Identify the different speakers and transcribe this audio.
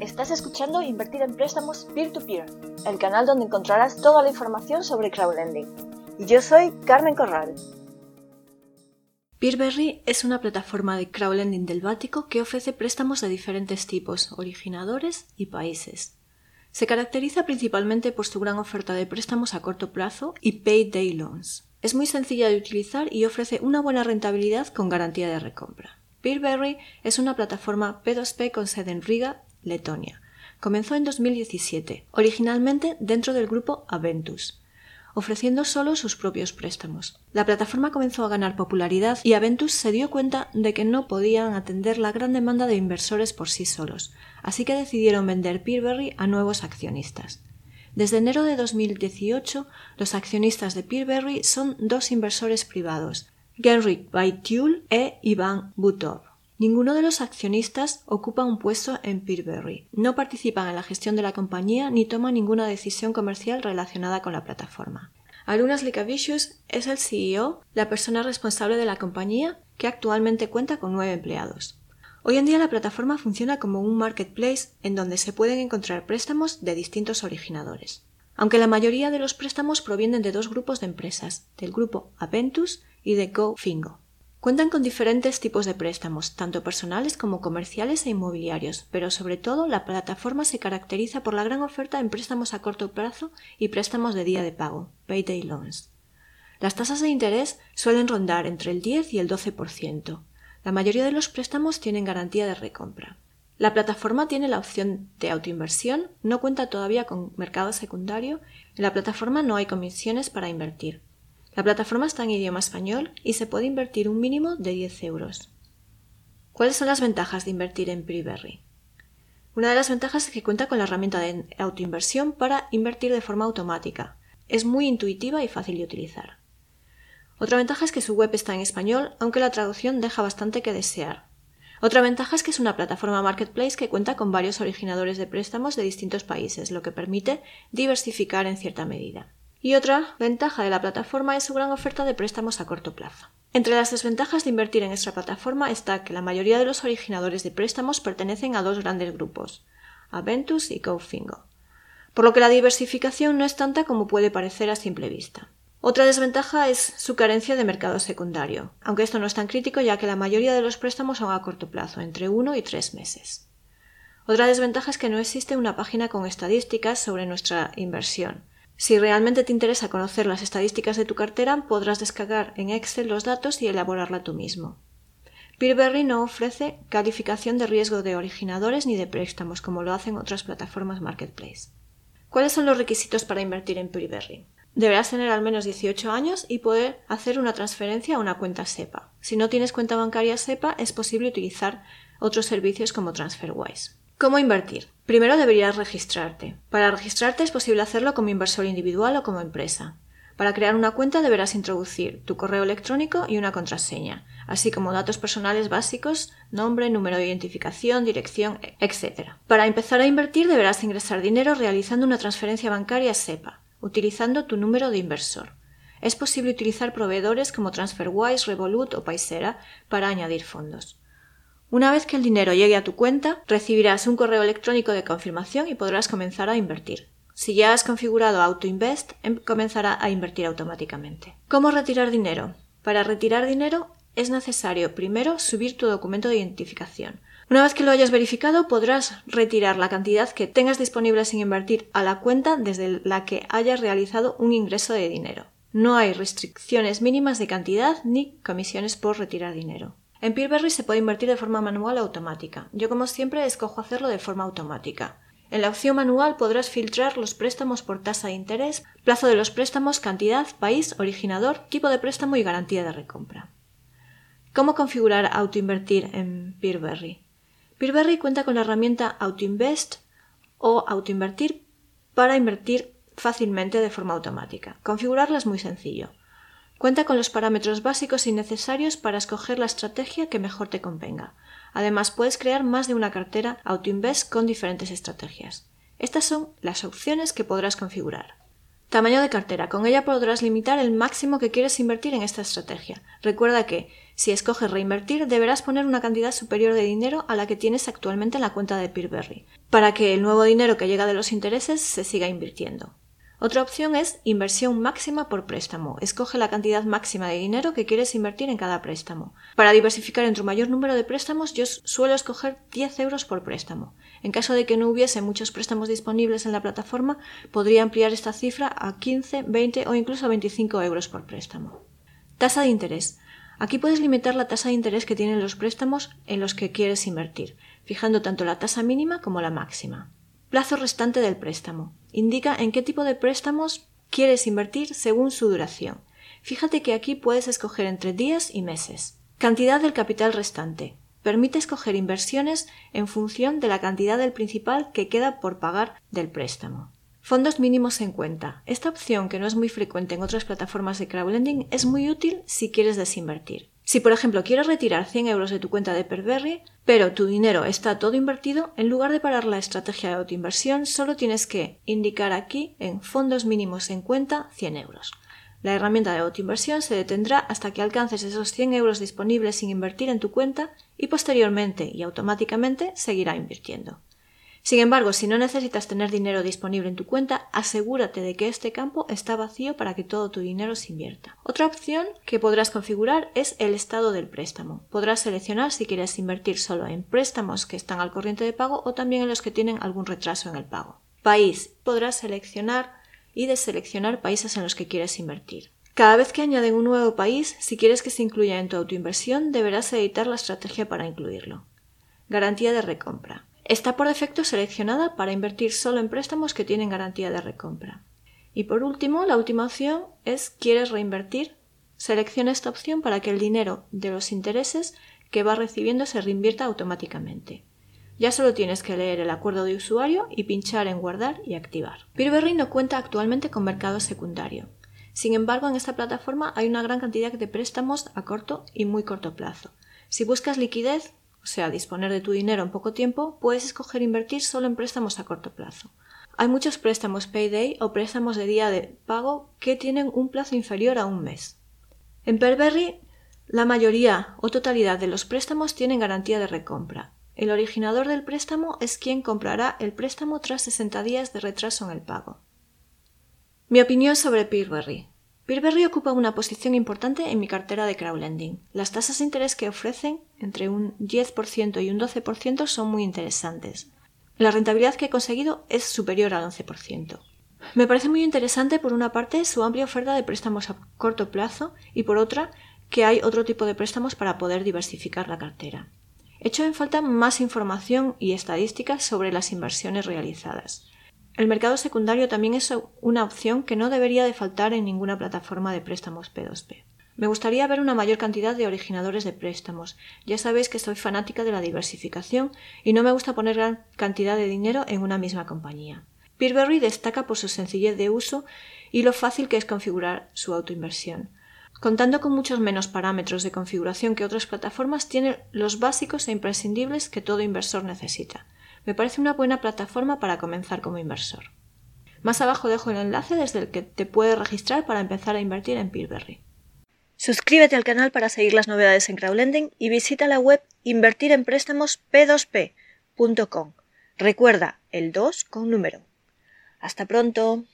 Speaker 1: Estás escuchando Invertir en Préstamos Peer-to-Peer, el canal donde encontrarás toda la información sobre crowdlending. Y yo soy Carmen Corral.
Speaker 2: Peerberry es una plataforma de crowdlending del Báltico que ofrece préstamos de diferentes tipos, originadores y países. Se caracteriza principalmente por su gran oferta de préstamos a corto plazo y pay day loans. Es muy sencilla de utilizar y ofrece una buena rentabilidad con garantía de recompra. Peerberry es una plataforma P2P con sede en Riga, Letonia. Comenzó en 2017, originalmente dentro del grupo Aventus, ofreciendo solo sus propios préstamos. La plataforma comenzó a ganar popularidad y Aventus se dio cuenta de que no podían atender la gran demanda de inversores por sí solos, así que decidieron vender Peerberry a nuevos accionistas. Desde enero de 2018, los accionistas de Peerberry son dos inversores privados, Genrik Baitul e Iván Butov. Ninguno de los accionistas ocupa un puesto en Peerberry, no participan en la gestión de la compañía ni toman ninguna decisión comercial relacionada con la plataforma. Arunas Likavicius es el CEO, la persona responsable de la compañía, que actualmente cuenta con nueve empleados. Hoy en día la plataforma funciona como un marketplace en donde se pueden encontrar préstamos de distintos originadores. Aunque la mayoría de los préstamos provienen de dos grupos de empresas, del grupo Aventus y de GoFingo. Cuentan con diferentes tipos de préstamos, tanto personales como comerciales e inmobiliarios, pero sobre todo la plataforma se caracteriza por la gran oferta en préstamos a corto plazo y préstamos de día de pago, payday loans. Las tasas de interés suelen rondar entre el 10 y el 12%. La mayoría de los préstamos tienen garantía de recompra. La plataforma tiene la opción de autoinversión, no cuenta todavía con mercado secundario, en la plataforma no hay comisiones para invertir. La plataforma está en idioma español y se puede invertir un mínimo de 10 euros. ¿Cuáles son las ventajas de invertir en Preberry? Una de las ventajas es que cuenta con la herramienta de autoinversión para invertir de forma automática. Es muy intuitiva y fácil de utilizar. Otra ventaja es que su web está en español, aunque la traducción deja bastante que desear. Otra ventaja es que es una plataforma marketplace que cuenta con varios originadores de préstamos de distintos países, lo que permite diversificar en cierta medida. Y otra ventaja de la plataforma es su gran oferta de préstamos a corto plazo. Entre las desventajas de invertir en esta plataforma está que la mayoría de los originadores de préstamos pertenecen a dos grandes grupos, Aventus y GoFingo, por lo que la diversificación no es tanta como puede parecer a simple vista. Otra desventaja es su carencia de mercado secundario, aunque esto no es tan crítico ya que la mayoría de los préstamos son a corto plazo, entre uno y tres meses. Otra desventaja es que no existe una página con estadísticas sobre nuestra inversión, si realmente te interesa conocer las estadísticas de tu cartera, podrás descargar en Excel los datos y elaborarla tú mismo. Peerberry no ofrece calificación de riesgo de originadores ni de préstamos, como lo hacen otras plataformas marketplace. ¿Cuáles son los requisitos para invertir en Peerberry? Deberás tener al menos 18 años y poder hacer una transferencia a una cuenta SEPA. Si no tienes cuenta bancaria SEPA, es posible utilizar otros servicios como TransferWise. ¿Cómo invertir? Primero deberías registrarte. Para registrarte es posible hacerlo como inversor individual o como empresa. Para crear una cuenta deberás introducir tu correo electrónico y una contraseña, así como datos personales básicos, nombre, número de identificación, dirección, etc. Para empezar a invertir deberás ingresar dinero realizando una transferencia bancaria SEPA, utilizando tu número de inversor. Es posible utilizar proveedores como TransferWise, Revolut o Paisera para añadir fondos. Una vez que el dinero llegue a tu cuenta, recibirás un correo electrónico de confirmación y podrás comenzar a invertir. Si ya has configurado AutoInvest, em, comenzará a invertir automáticamente. ¿Cómo retirar dinero? Para retirar dinero es necesario primero subir tu documento de identificación. Una vez que lo hayas verificado, podrás retirar la cantidad que tengas disponible sin invertir a la cuenta desde la que hayas realizado un ingreso de dinero. No hay restricciones mínimas de cantidad ni comisiones por retirar dinero. En Peerberry se puede invertir de forma manual o automática. Yo, como siempre, escojo hacerlo de forma automática. En la opción manual podrás filtrar los préstamos por tasa de interés, plazo de los préstamos, cantidad, país, originador, tipo de préstamo y garantía de recompra. ¿Cómo configurar autoinvertir en Peerberry? Peerberry cuenta con la herramienta AutoInvest o AutoInvertir para invertir fácilmente de forma automática. Configurarla es muy sencillo. Cuenta con los parámetros básicos y necesarios para escoger la estrategia que mejor te convenga. Además, puedes crear más de una cartera AutoInvest con diferentes estrategias. Estas son las opciones que podrás configurar. Tamaño de cartera. Con ella podrás limitar el máximo que quieres invertir en esta estrategia. Recuerda que, si escoges reinvertir, deberás poner una cantidad superior de dinero a la que tienes actualmente en la cuenta de Peerberry, para que el nuevo dinero que llega de los intereses se siga invirtiendo. Otra opción es inversión máxima por préstamo. Escoge la cantidad máxima de dinero que quieres invertir en cada préstamo. Para diversificar entre un mayor número de préstamos, yo suelo escoger 10 euros por préstamo. En caso de que no hubiese muchos préstamos disponibles en la plataforma, podría ampliar esta cifra a 15, 20 o incluso 25 euros por préstamo. Tasa de interés. Aquí puedes limitar la tasa de interés que tienen los préstamos en los que quieres invertir, fijando tanto la tasa mínima como la máxima. Plazo restante del préstamo. Indica en qué tipo de préstamos quieres invertir según su duración. Fíjate que aquí puedes escoger entre días y meses. Cantidad del capital restante. Permite escoger inversiones en función de la cantidad del principal que queda por pagar del préstamo. Fondos mínimos en cuenta. Esta opción, que no es muy frecuente en otras plataformas de crowdlending, es muy útil si quieres desinvertir. Si, por ejemplo, quieres retirar 100 euros de tu cuenta de Perberry, pero tu dinero está todo invertido, en lugar de parar la estrategia de autoinversión, solo tienes que indicar aquí en fondos mínimos en cuenta 100 euros. La herramienta de autoinversión se detendrá hasta que alcances esos 100 euros disponibles sin invertir en tu cuenta y posteriormente y automáticamente seguirá invirtiendo. Sin embargo, si no necesitas tener dinero disponible en tu cuenta, asegúrate de que este campo está vacío para que todo tu dinero se invierta. Otra opción que podrás configurar es el estado del préstamo. Podrás seleccionar si quieres invertir solo en préstamos que están al corriente de pago o también en los que tienen algún retraso en el pago. País. Podrás seleccionar y deseleccionar países en los que quieres invertir. Cada vez que añaden un nuevo país, si quieres que se incluya en tu autoinversión, deberás editar la estrategia para incluirlo. Garantía de recompra. Está por defecto seleccionada para invertir solo en préstamos que tienen garantía de recompra. Y por último, la última opción es ¿quieres reinvertir? Selecciona esta opción para que el dinero de los intereses que vas recibiendo se reinvierta automáticamente. Ya solo tienes que leer el acuerdo de usuario y pinchar en guardar y activar. Peerberry no cuenta actualmente con mercado secundario. Sin embargo, en esta plataforma hay una gran cantidad de préstamos a corto y muy corto plazo. Si buscas liquidez, o sea, disponer de tu dinero en poco tiempo, puedes escoger invertir solo en préstamos a corto plazo. Hay muchos préstamos payday o préstamos de día de pago que tienen un plazo inferior a un mes. En Perberry, la mayoría o totalidad de los préstamos tienen garantía de recompra. El originador del préstamo es quien comprará el préstamo tras 60 días de retraso en el pago. Mi opinión sobre Peerberry. Peerberry ocupa una posición importante en mi cartera de crowdlending. Las tasas de interés que ofrecen, entre un 10% y un 12%, son muy interesantes. La rentabilidad que he conseguido es superior al 11%. Me parece muy interesante, por una parte, su amplia oferta de préstamos a corto plazo y, por otra, que hay otro tipo de préstamos para poder diversificar la cartera. Echo en falta más información y estadísticas sobre las inversiones realizadas. El mercado secundario también es una opción que no debería de faltar en ninguna plataforma de préstamos P2P. Me gustaría ver una mayor cantidad de originadores de préstamos. Ya sabéis que soy fanática de la diversificación y no me gusta poner gran cantidad de dinero en una misma compañía. Peerberry destaca por su sencillez de uso y lo fácil que es configurar su autoinversión. Contando con muchos menos parámetros de configuración que otras plataformas, tiene los básicos e imprescindibles que todo inversor necesita me parece una buena plataforma para comenzar como inversor. Más abajo dejo el enlace desde el que te puedes registrar para empezar a invertir en Peerberry.
Speaker 1: Suscríbete al canal para seguir las novedades en crowdlending y visita la web invertirempréstamosp2p.com. Recuerda, el 2 con número. Hasta pronto.